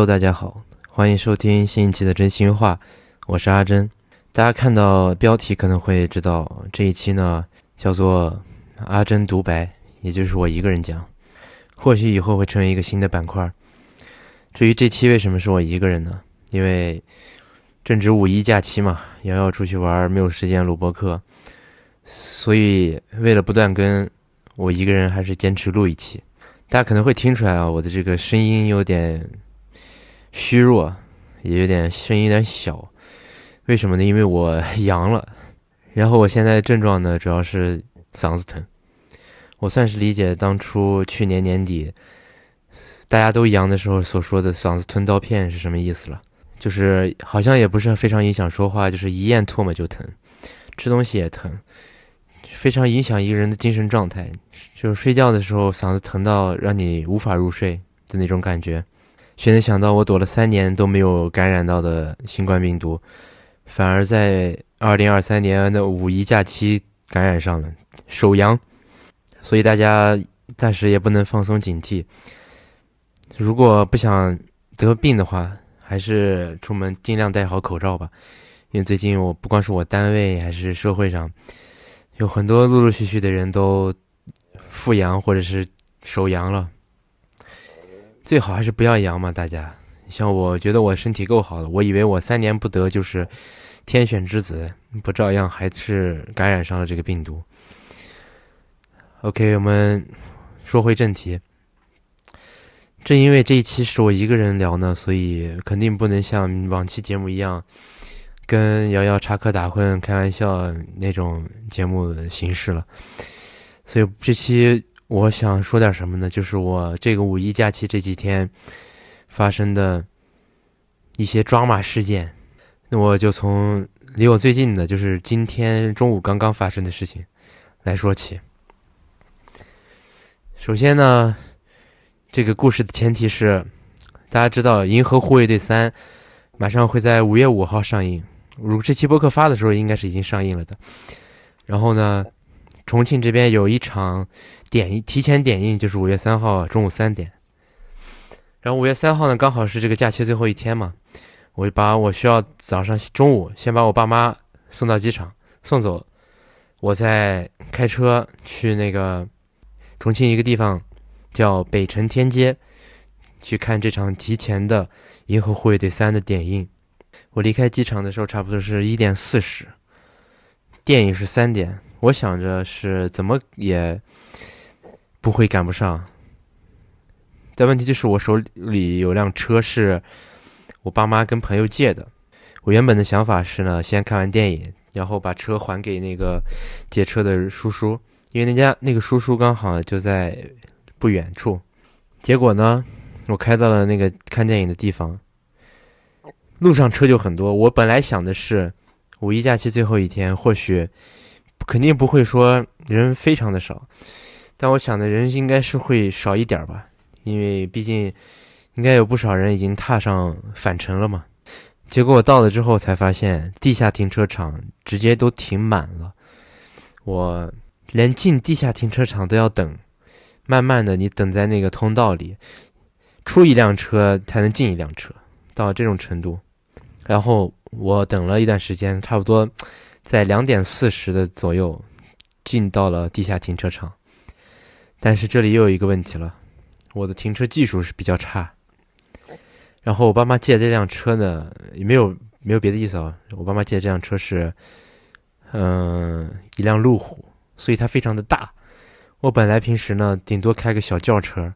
Hello，大家好，欢迎收听新一期的真心话，我是阿珍。大家看到标题可能会知道，这一期呢叫做阿珍独白，也就是我一个人讲。或许以后会成为一个新的板块。至于这期为什么是我一个人呢？因为正值五一假期嘛，瑶瑶出去玩，没有时间录播课，所以为了不断更，我一个人还是坚持录一期。大家可能会听出来啊，我的这个声音有点。虚弱，也有点声音有点小，为什么呢？因为我 阳了，然后我现在症状呢，主要是嗓子疼。我算是理解当初去年年底大家都阳的时候所说的嗓子吞刀片是什么意思了，就是好像也不是非常影响说话，就是一咽唾沫就疼，吃东西也疼，非常影响一个人的精神状态，就是睡觉的时候嗓子疼到让你无法入睡的那种感觉。谁能想到我躲了三年都没有感染到的新冠病毒，反而在二零二三年的五一假期感染上了，首阳。所以大家暂时也不能放松警惕。如果不想得病的话，还是出门尽量戴好口罩吧。因为最近我不光是我单位，还是社会上，有很多陆陆续续的人都复阳或者是首阳了。最好还是不要阳嘛，大家。像我觉得我身体够好了，我以为我三年不得就是天选之子，不照样还是感染上了这个病毒。OK，我们说回正题。正因为这一期是我一个人聊呢，所以肯定不能像往期节目一样，跟瑶瑶插科打诨、开玩笑那种节目形式了。所以这期。我想说点什么呢？就是我这个五一假期这几天发生的一些抓马事件。那我就从离我最近的，就是今天中午刚刚发生的事情来说起。首先呢，这个故事的前提是，大家知道《银河护卫队三》马上会在五月五号上映。如这期播客发的时候，应该是已经上映了的。然后呢，重庆这边有一场。点映提前点映就是五月三号中午三点，然后五月三号呢刚好是这个假期最后一天嘛，我就把我需要早上中午先把我爸妈送到机场送走，我再开车去那个重庆一个地方叫北辰天街去看这场提前的《银河护卫队三》的点映。我离开机场的时候差不多是一点四十，电影是三点，我想着是怎么也。不会赶不上，但问题就是我手里有辆车是我爸妈跟朋友借的。我原本的想法是呢，先看完电影，然后把车还给那个借车的叔叔，因为那家那个叔叔刚好就在不远处。结果呢，我开到了那个看电影的地方，路上车就很多。我本来想的是五一假期最后一天，或许肯定不会说人非常的少。但我想的人应该是会少一点吧，因为毕竟应该有不少人已经踏上返程了嘛。结果我到了之后才发现，地下停车场直接都停满了，我连进地下停车场都要等，慢慢的你等在那个通道里，出一辆车才能进一辆车，到这种程度。然后我等了一段时间，差不多 在两点四十的左右进到了地下停车场。但是这里又有一个问题了，我的停车技术是比较差。然后我爸妈借这辆车呢，也没有没有别的意思啊。我爸妈借这辆车是，嗯，一辆路虎，所以它非常的大。我本来平时呢，顶多开个小轿车，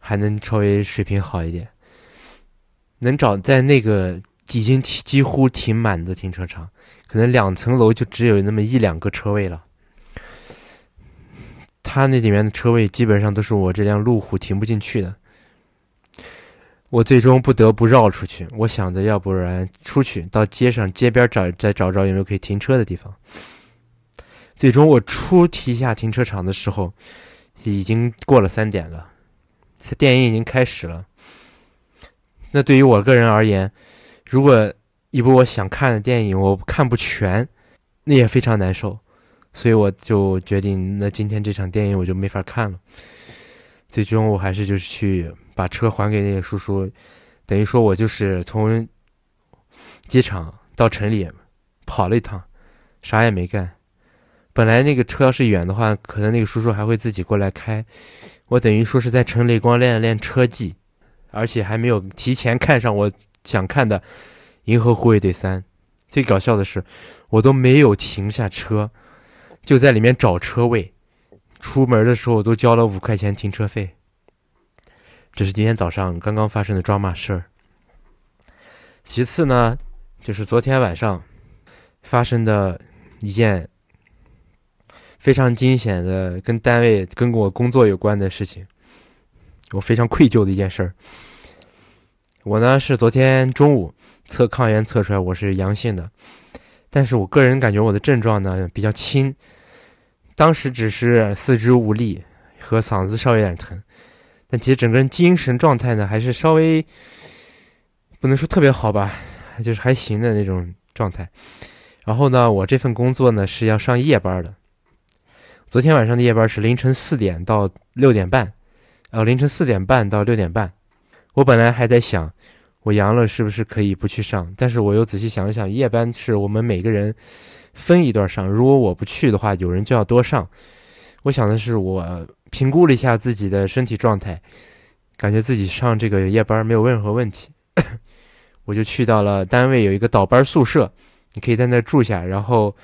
还能稍微水平好一点。能找在那个已经几乎停满的停车场，可能两层楼就只有那么一两个车位了。他那里面的车位基本上都是我这辆路虎停不进去的，我最终不得不绕出去。我想着，要不然出去到街上街边找，再找找有没有可以停车的地方。最终我出地下停车场的时候，已经过了三点了，电影已经开始了。那对于我个人而言，如果一部我想看的电影我看不全，那也非常难受。所以我就决定，那今天这场电影我就没法看了。最终我还是就是去把车还给那个叔叔，等于说我就是从机场到城里跑了一趟，啥也没干。本来那个车要是远的话，可能那个叔叔还会自己过来开。我等于说是在城里光练了练车技，而且还没有提前看上我想看的《银河护卫队三》。最搞笑的是，我都没有停下车，就在里面找车位。出门的时候都交了五块钱停车费。这是今天早上刚刚发生的抓马事儿。其次呢，就是昨天晚上发生的一件非常惊险的跟单位跟我工作有关的事情，我非常愧疚的一件事儿。我呢是昨天中午测抗原测出来我是阳性的，但是我个人感觉我的症状呢比较轻。当时只是四肢无力和嗓子稍微有点疼，但其实整个人精神状态呢还是稍微不能说特别好吧，就是还行的那种状态。然后呢，我这份工作呢是要上夜班的，昨天晚上的夜班是凌晨四点到六点半，呃，凌晨四点半到六点半。我本来还在想，我阳了是不是可以不去上？但是我又仔细想了想，夜班是我们每个人。分一段上，如果我不去的话，有人就要多上。我想的是，我评估了一下自己的身体状态，感觉自己上这个夜班没有任何问题，我就去到了单位有一个倒班宿舍，你可以在那住下，然后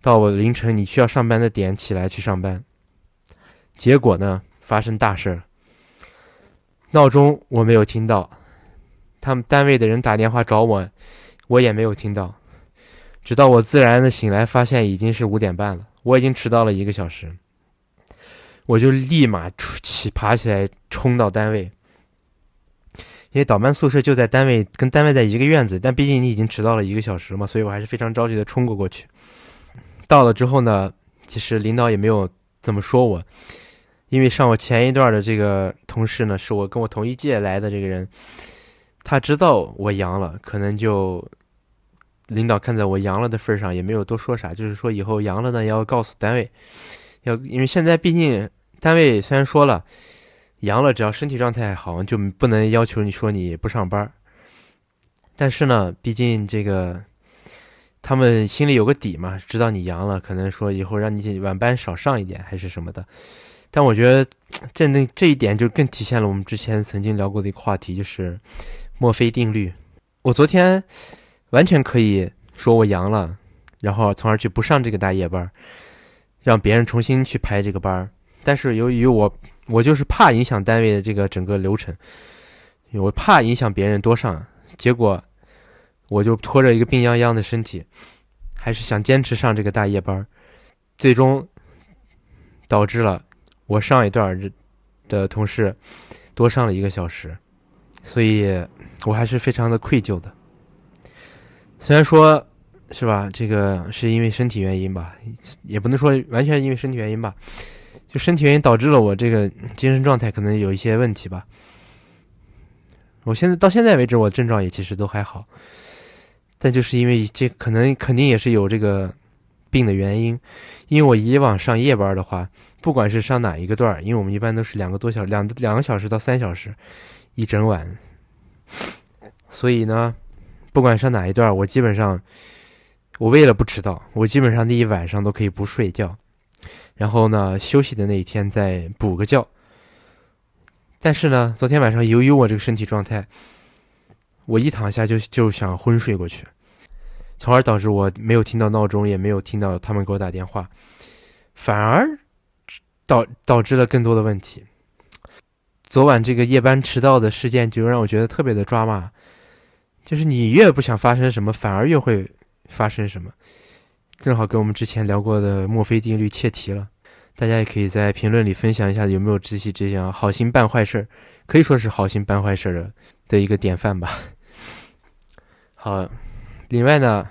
到我凌晨你需要上班的点起来去上班。结果呢，发生大事，闹钟我没有听到，他们单位的人打电话找我，我也没有听到。直到我自然的醒来，发现已经是五点半了，我已经迟到了一个小时，我就立马起爬起来冲到单位，因为倒班宿舍就在单位，跟单位在一个院子，但毕竟你已经迟到了一个小时嘛，所以我还是非常着急的冲过过去。到了之后呢，其实领导也没有怎么说我，因为上我前一段的这个同事呢，是我跟我同一届来的这个人，他知道我阳了，可能就。领导看在我阳了的份上，也没有多说啥，就是说以后阳了呢，要告诉单位，要因为现在毕竟单位虽然说了阳了，只要身体状态好，就不能要求你说你不上班。但是呢，毕竟这个他们心里有个底嘛，知道你阳了，可能说以后让你晚班少上一点，还是什么的。但我觉得这那这一点就更体现了我们之前曾经聊过的一个话题，就是墨菲定律。我昨天。完全可以说我阳了，然后从而去不上这个大夜班，让别人重新去排这个班。但是由于我我就是怕影响单位的这个整个流程，我怕影响别人多上，结果我就拖着一个病殃殃的身体，还是想坚持上这个大夜班，最终导致了我上一段的同事多上了一个小时，所以我还是非常的愧疚的。虽然说，是吧？这个是因为身体原因吧，也不能说完全因为身体原因吧，就身体原因导致了我这个精神状态可能有一些问题吧。我现在到现在为止，我症状也其实都还好，但就是因为这可能肯定也是有这个病的原因，因为我以往上夜班的话，不管是上哪一个段儿，因为我们一般都是两个多小两两个小时到三小时一整晚，所以呢。不管上哪一段，我基本上，我为了不迟到，我基本上那一晚上都可以不睡觉，然后呢，休息的那一天再补个觉。但是呢，昨天晚上由于我这个身体状态，我一躺下就就想昏睡过去，从而导致我没有听到闹钟，也没有听到他们给我打电话，反而导导致了更多的问题。昨晚这个夜班迟到的事件，就让我觉得特别的抓马。就是你越不想发生什么，反而越会发生什么，正好跟我们之前聊过的墨菲定律切题了。大家也可以在评论里分享一下，有没有这些这样好心办坏事儿，可以说是好心办坏事儿的的一个典范吧。好，另外呢，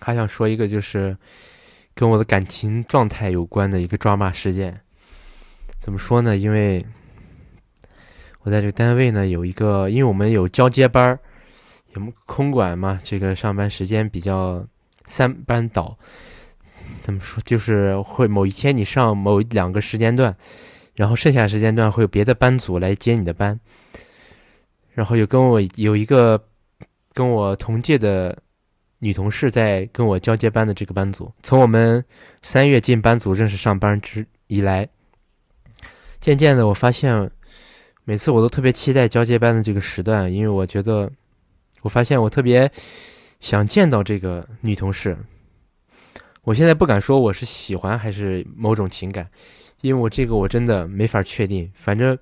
还想说一个，就是跟我的感情状态有关的一个抓马事件。怎么说呢？因为我在这个单位呢，有一个，因为我们有交接班儿。我们空管嘛，这个上班时间比较三班倒，怎么说？就是会某一天你上某两个时间段，然后剩下时间段会有别的班组来接你的班。然后有跟我有一个跟我同届的女同事在跟我交接班的这个班组。从我们三月进班组正式上班之以来，渐渐的我发现，每次我都特别期待交接班的这个时段，因为我觉得，我发现我特别想见到这个女同事。我现在不敢说我是喜欢还是某种情感，因为我这个我真的没法确定。反正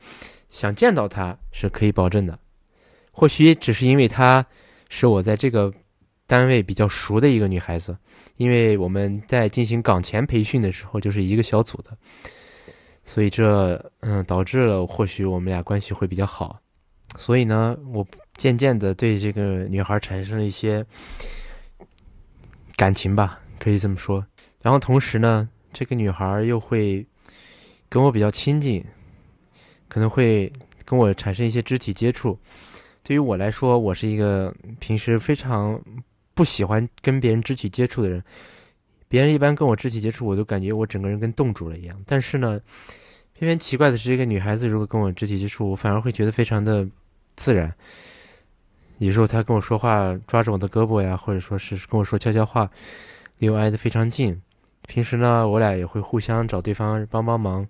想见到她是可以保证的。或许只是因为她是我在这个单位比较熟的一个女孩子，因为我们在进行岗前培训的时候就是一个小组的，所以这嗯导致了或许我们俩关系会比较好。所以呢，我渐渐的对这个女孩产生了一些感情吧，可以这么说。然后同时呢，这个女孩又会跟我比较亲近，可能会跟我产生一些肢体接触。对于我来说，我是一个平时非常不喜欢跟别人肢体接触的人。别人一般跟我肢体接触，我都感觉我整个人跟冻住了一样。但是呢，偏偏奇怪的是，这个女孩子如果跟我肢体接触，我反而会觉得非常的自然。有时候她跟我说话，抓着我的胳膊呀，或者说是跟我说悄悄话，离我挨得非常近。平时呢，我俩也会互相找对方帮帮忙，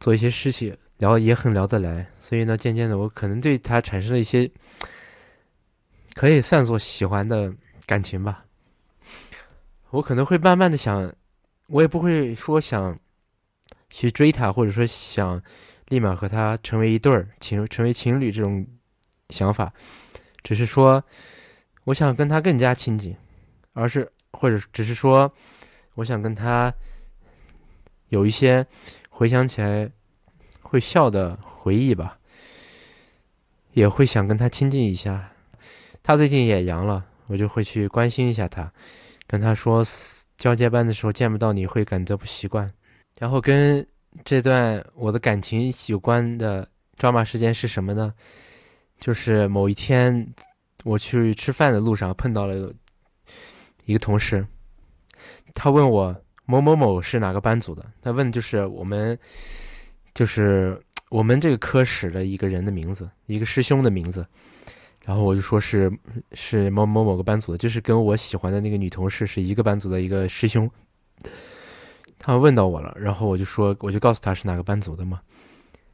做一些事情。聊也很聊得来，所以呢，渐渐的我可能对他产生了一些可以算作喜欢的感情吧。我可能会慢慢的想，我也不会说想去追他，或者说想立马和他成为一对儿情，成为情侣这种想法，只是说我想跟他更加亲近，而是或者只是说我想跟他有一些回想起来。会笑的回忆吧，也会想跟他亲近一下。他最近也阳了，我就会去关心一下他，跟他说交接班的时候见不到你会感觉不习惯。然后跟这段我的感情有关的抓马事件是什么呢？就是某一天我去吃饭的路上碰到了一个同事，他问我某某某是哪个班组的，他问就是我们。就是我们这个科室的一个人的名字，一个师兄的名字，然后我就说是是某某某个班组的，就是跟我喜欢的那个女同事是一个班组的一个师兄。他问到我了，然后我就说，我就告诉他是哪个班组的嘛。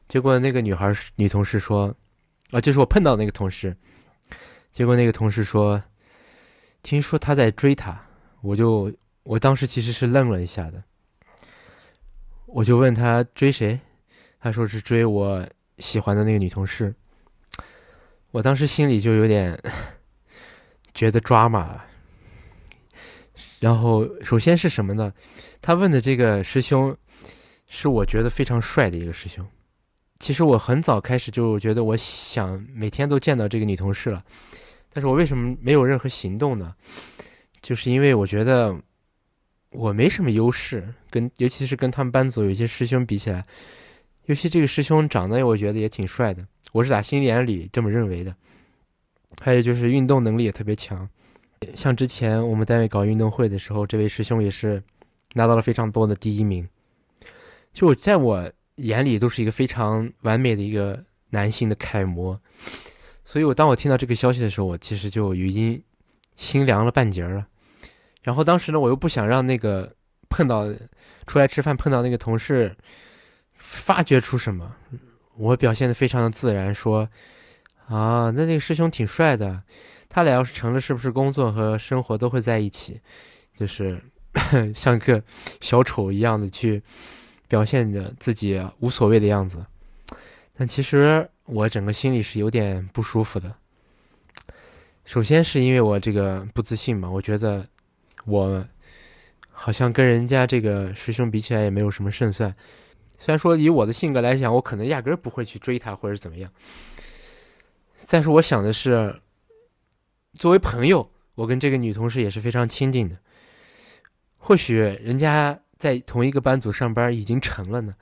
结果那个女孩女同事说，啊，就是我碰到那个同事。结果那个同事说，听说他在追她，我就我当时其实是愣了一下的，我就问他追谁。他说是追我喜欢的那个女同事，我当时心里就有点觉得抓马。然后首先是什么呢？他问的这个师兄是我觉得非常帅的一个师兄。其实我很早开始就觉得我想每天都见到这个女同事了，但是我为什么没有任何行动呢？就是因为我觉得我没什么优势，跟尤其是跟他们班组有些师兄比起来。尤其这个师兄长得，我觉得也挺帅的，我是打心眼里这么认为的。还有就是运动能力也特别强，像之前我们单位搞运动会的时候，这位师兄也是拿到了非常多的第一名。就在我眼里，都是一个非常完美的一个男性的楷模。所以我当我听到这个消息的时候，我其实就已经心凉了半截了。然后当时呢，我又不想让那个碰到出来吃饭碰到那个同事。发觉出什么？我表现的非常的自然，说啊，那那个师兄挺帅的，他俩要是成了，是不是工作和生活都会在一起？就是 像个小丑一样的去表现着自己无所谓的样子。但其实我整个心里是有点不舒服的。首先是因为我这个不自信嘛，我觉得我好像跟人家这个师兄比起来也没有什么胜算。虽然说以我的性格来讲，我可能压根儿不会去追她或者怎么样。但是，我想的是，作为朋友，我跟这个女同事也是非常亲近的。或许人家在同一个班组上班已经成了呢。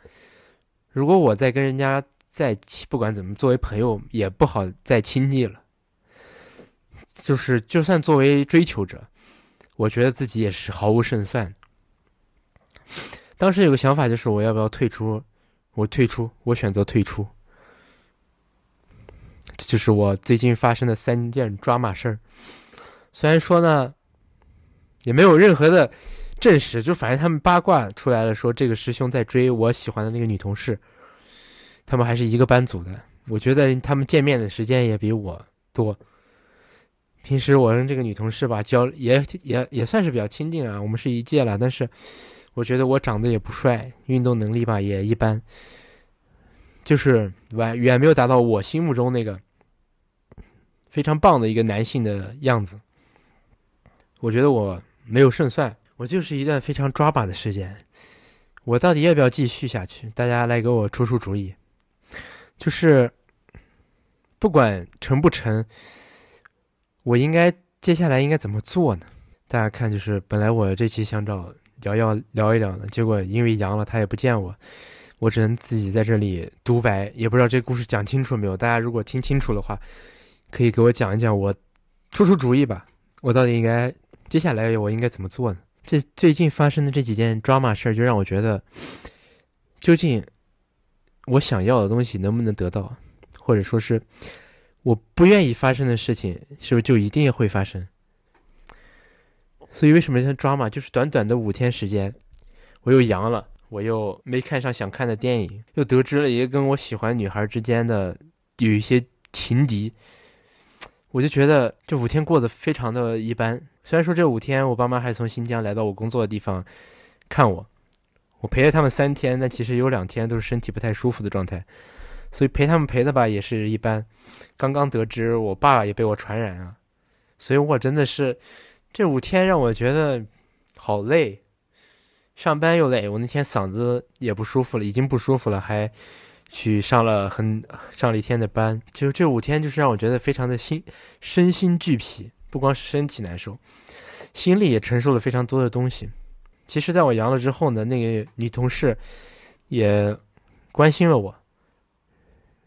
如果我再跟人家再不管怎么作为朋友，也不好再亲昵了。就是就算作为追求者，我觉得自己也是毫无胜算。当时有个想法，就是我要不要退出？我退出，我选择退出。这就是我最近发生的三件抓马事儿。虽然说呢，也没有任何的证实，就反正他们八卦出来了，说这个师兄在追我喜欢的那个女同事，他们还是一个班组的。我觉得他们见面的时间也比我多。平时我跟这个女同事吧交也也也算是比较亲近啊，我们是一届了，但是我觉得我长得也不帅，运动能力吧也一般，就是远远没有达到我心目中那个非常棒的一个男性的样子。我觉得我没有胜算，我就是一段非常抓马的时间。我到底要不要继续下去？大家来给我出出主意。就是不管成不成，我应该接下来应该怎么做呢？大家看，就是本来我这期想找聊聊聊一聊的，结果因为阳了，他也不见我，我只能自己在这里独白，也不知道这故事讲清楚没有。大家如果听清楚的话，可以给我讲一讲，我出出主意吧。我到底应该？接下来我应该怎么做呢？这最近发生的这几件抓马事儿，就让我觉得，究竟我想要的东西能不能得到，或者说是我不愿意发生的事情，是不是就一定会发生？所以为什么像抓马？就是短短的五天时间，我又阳了，我又没看上想看的电影，又得知了一个跟我喜欢女孩之间的有一些情敌，我就觉得这五天过得非常的一般。虽然说这五天我爸妈还从新疆来到我工作的地方看我，我陪了他们三天，但其实有两天都是身体不太舒服的状态，所以陪他们陪的吧也是一般。刚刚得知我爸也被我传染了，所以我真的是这五天让我觉得好累，上班又累，我那天嗓子也不舒服了，已经不舒服了，还去上了很上了一天的班，就这五天就是让我觉得非常的心身心俱疲。不光是身体难受，心里也承受了非常多的东西。其实，在我阳了之后呢，那个女同事也关心了我，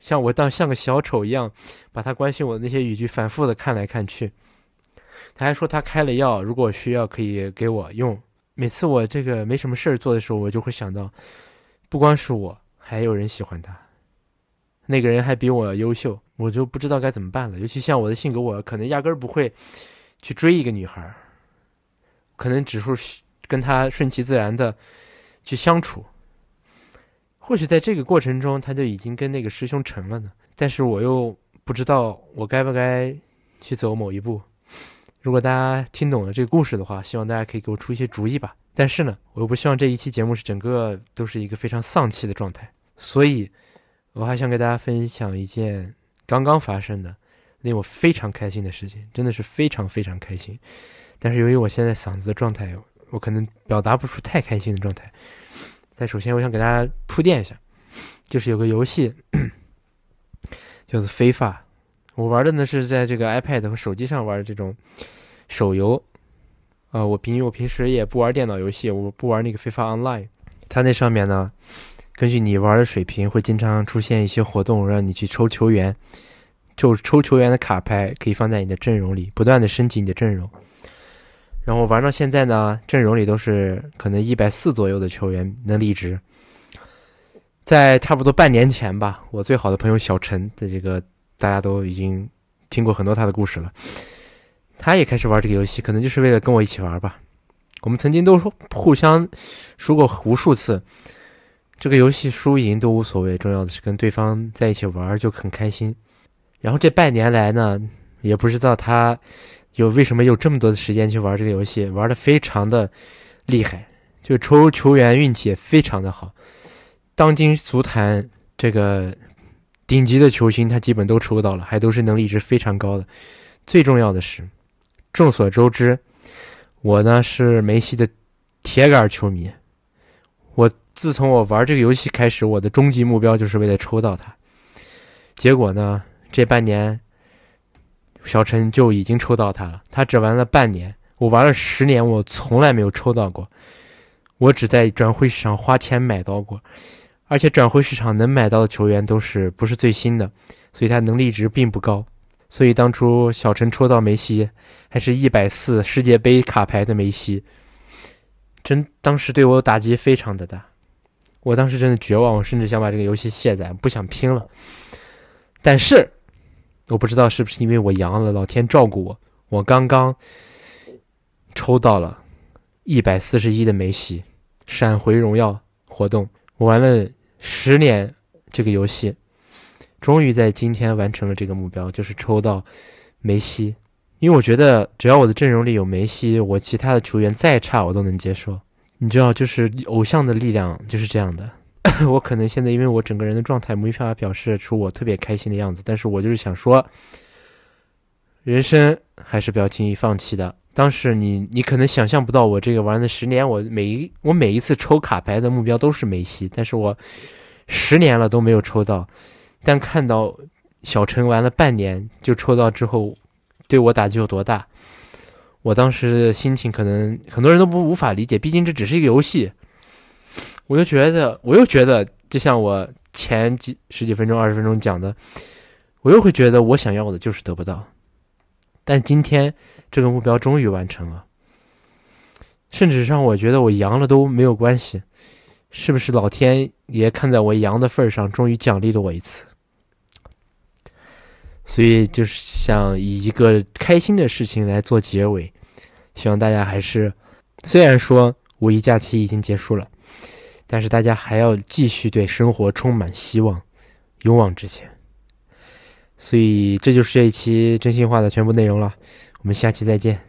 像我当像个小丑一样，把她关心我的那些语句反复的看来看去。他还说他开了药，如果需要可以给我用。每次我这个没什么事儿做的时候，我就会想到，不光是我，还有人喜欢他。那个人还比我优秀，我就不知道该怎么办了。尤其像我的性格，我可能压根儿不会去追一个女孩，可能只是跟她顺其自然的去相处。或许在这个过程中，他就已经跟那个师兄成了呢。但是我又不知道我该不该去走某一步。如果大家听懂了这个故事的话，希望大家可以给我出一些主意吧。但是呢，我又不希望这一期节目是整个都是一个非常丧气的状态，所以。我还想给大家分享一件刚刚发生的令我非常开心的事情，真的是非常非常开心。但是由于我现在嗓子的状态，我可能表达不出太开心的状态。但首先，我想给大家铺垫一下，就是有个游戏叫做《非法》，我玩的呢是在这个 iPad 和手机上玩的这种手游。啊，我平我平时也不玩电脑游戏，我不玩那个《FIFA Online》，它那上面呢。根据你玩的水平，会经常出现一些活动，让你去抽球员，就抽球员的卡牌可以放在你的阵容里，不断的升级你的阵容。然后玩到现在呢，阵容里都是可能一百四左右的球员能力值。在差不多半年前吧，我最好的朋友小陈的这个大家都已经听过很多他的故事了，他也开始玩这个游戏，可能就是为了跟我一起玩吧。我们曾经都互相输过无数次。这个游戏输赢都无所谓，重要的是跟对方在一起玩就很开心。然后这半年来呢，也不知道他有为什么有这么多的时间去玩这个游戏，玩的非常的厉害，就抽球员运气也非常的好。当今足坛这个顶级的球星，他基本都抽到了，还都是能力值非常高的。最重要的是，众所周知，我呢是梅西的铁杆球迷。我自从我玩这个游戏开始，我的终极目标就是为了抽到他。结果呢，这半年小陈就已经抽到他了。他只玩了半年，我玩了十年，我从来没有抽到过。我只在转会市场花钱买到过，而且转会市场能买到的球员都是不是最新的，所以他能力值并不高。所以当初小陈抽到梅西，还是一百四世界杯卡牌的梅西，真当时对我打击非常的大。我当时真的绝望，我甚至想把这个游戏卸载，不想拼了。但是，我不知道是不是因为我阳了，老天照顾我，我刚刚抽到了一百四十一的梅西闪回荣耀活动，我玩了十年这个游戏，终于在今天完成了这个目标，就是抽到梅西。因为我觉得只要我的阵容里有梅西，我其他的球员再差我都能接受。你知道，就是偶像的力量就是这样的。我可能现在因为我整个人的状态没办法表示出我特别开心的样子，但是我就是想说，人生还是不要轻易放弃的。当时你你可能想象不到，我这个玩了十年，我每一我每一次抽卡牌的目标都是梅西，但是我十年了都没有抽到。但看到小陈玩了半年就抽到之后，对我打击有多大？我当时的心情可能很多人都不无法理解，毕竟这只是一个游戏。我又觉得，我又觉得，就像我前几十几分钟、二十分钟讲的，我又会觉得我想要的就是得不到。但今天这个目标终于完成了，甚至让我觉得我阳了都没有关系，是不是老天爷看在我阳的份上，终于奖励了我一次？所以就是想以一个开心的事情来做结尾。希望大家还是，虽然说五一假期已经结束了，但是大家还要继续对生活充满希望，勇往直前。所以这就是这一期真心话的全部内容了，我们下期再见。